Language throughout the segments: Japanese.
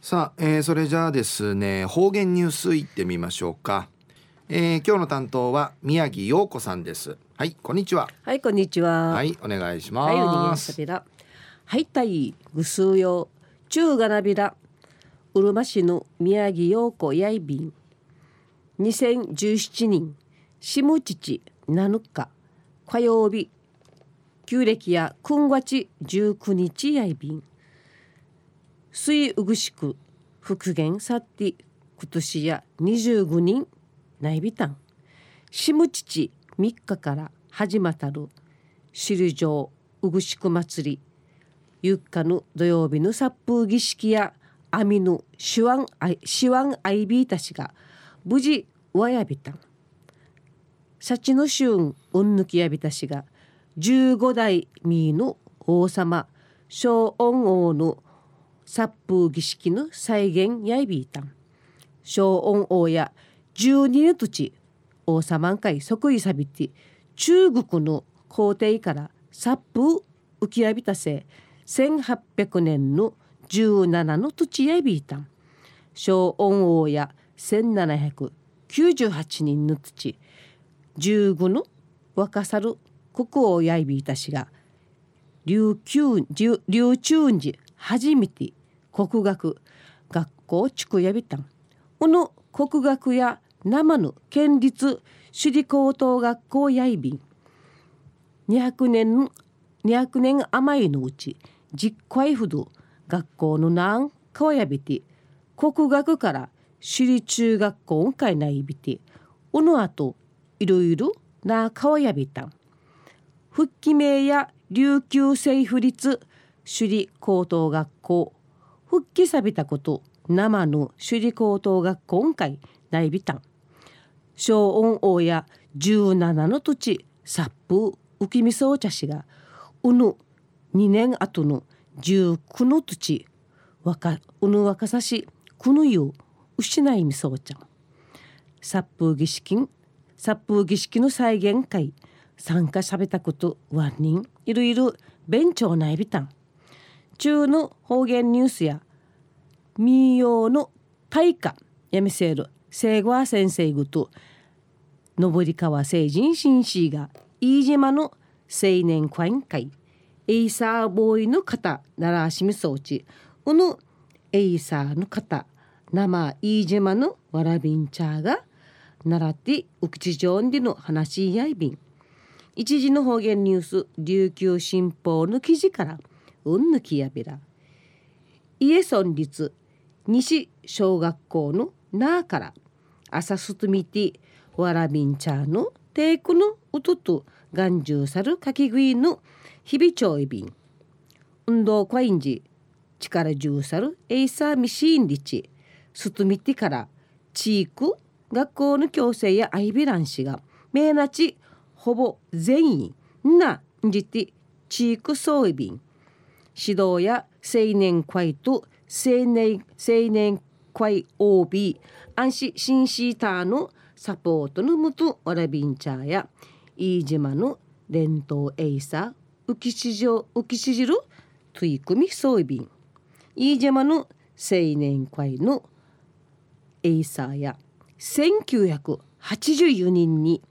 さあ、えー、それじゃあですね方言ニュースいってみましょうか、えー、今日の担当は宮城陽子さんです。はいこんにちは。はいこんにちは。はいお願いします。はいおにぎさびらはいたいぐすうよ。中がなびらうるま市の宮城陽子やいびん。2017年下父7日火曜日。旧暦や9月19日やいびん水うぐしく復元さって今年や25人内備丹下父3日から始またる首里城うぐしく祭りゆっかの土曜日の殺風儀式や網の手腕手腕アイビーたちが無事わやびたん幸の旬うんぬきやびたしが15代ミーの王様小恩王の殺風儀式の再現やいびいたん。小恩王や12の土地王様ん会即位さびて中国の皇帝から殺風浮きやびたせ1800年の17の土地やびいたん。小恩王や1798人の土地15の若さる国王やいびいたしが琉球琉中時初めて国学学校地区やびたん。この国学や生の県立首里高等学校やいびん。200年200年余りのうち実回ほど学校のなんかわやびて国学から首里中学校んかいないびておのあといろいろなかわやびたん。復帰名や琉球政府立首里高等学校復帰さびたこと生の首里高等学校んかいないびたん小音王や17の土地殺風浮きみそう茶しがうぬ2年後の19の土地若うぬ若さしくぬゆう失いみそうちゃん殺風儀式殺風儀式の再現会参加さべたことワン人いろいろ勉強ないびたん中の方言ニュースや民謡の大化やみせる聖和先生ぐと登川成人紳士が飯島の青年会会エイサーボーイの方奈良しみ装置うぬエイサーの方生飯島のわらびんちゃが習ってうくちじょんでの話し合いびん一時の方言ニュース琉球新報の記事からうんぬきやびら。家村立西小学校のなから朝すとみてわらびんちゃんのテイクのうとと眼中さるかき食いの日々ちょいびん運動会員時力中さるエイサーミシーンリチ。すとみてから地域学校の強制やアイビラン氏が名なちほぼ全員なんじて地域総意便。指導や青年会と青年青年会 OB 安心新シーターのサポートのもとわらびんちゃや飯島の伝統エイサ浮きしじ浮きしじる取り組み総意便飯島の青年会のエイサーや1984人に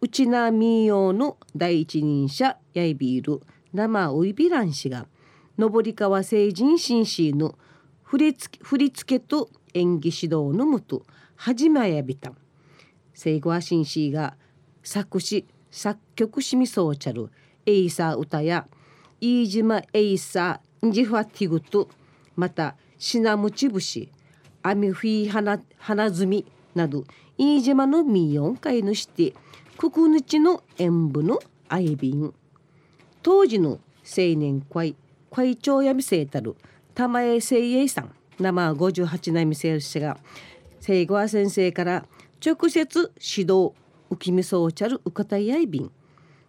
内名民謡の第一人者ヤイビール生ウイビラン氏が上川成人紳士の振り付け振り付けと演技指導のもと始まやびた。ん聖子は紳士が作詞作曲しみそうちゃる。エイサー歌や飯島エイサージファティグとまたシナムチブシアミフィー花花摘みなど飯島の民謡会のしてククヌチの演舞のアイビン当時の青年会会長やみせたる。玉江誠英さん生58年見せるしが聖子先生から直接指導浮きみそうちゃるうかたやいびん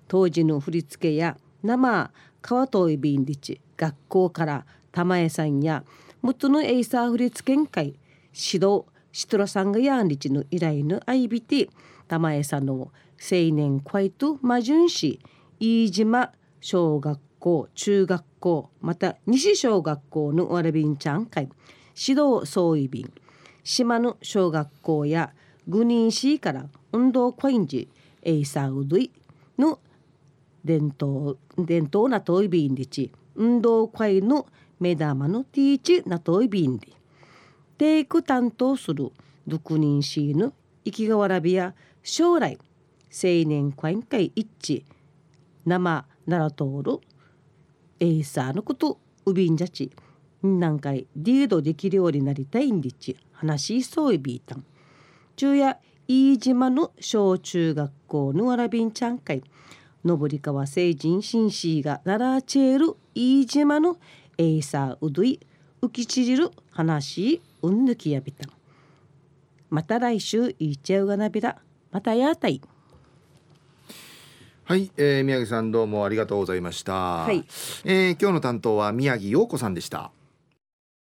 当時の振り付けや生川遠いびんりち学校から玉江さんや元のエイサー振り付けん会指導シトラさんがやんりちの依頼のあいびて玉江さんの青年会と魔順市飯島小学校中学校また西小学校のわらびんちゃん会指導総意便島の小学校やグニンシーから運動コインジエイサウドイの伝統伝統なトイビンリチ。運動会の目玉のティーチなトイビンリ。テイク担当するドクニンシーの生きがわらびや将来青年会会一致。生ならとおるエイサーのことウビンジャチ何回リードできるようになりたいんりち。話しそういビータン昼夜飯島の小中学校のわらびんちゃん会。登川成人紳士が奈良チェール飯島のエイサーうどい。浮きちじる話うんぬきやびたまた来週いっちゃうがなびら。またやたい。はい、えー、宮城さんどうもありがとうございました。はい、えー、今日の担当は宮城陽子さんでした。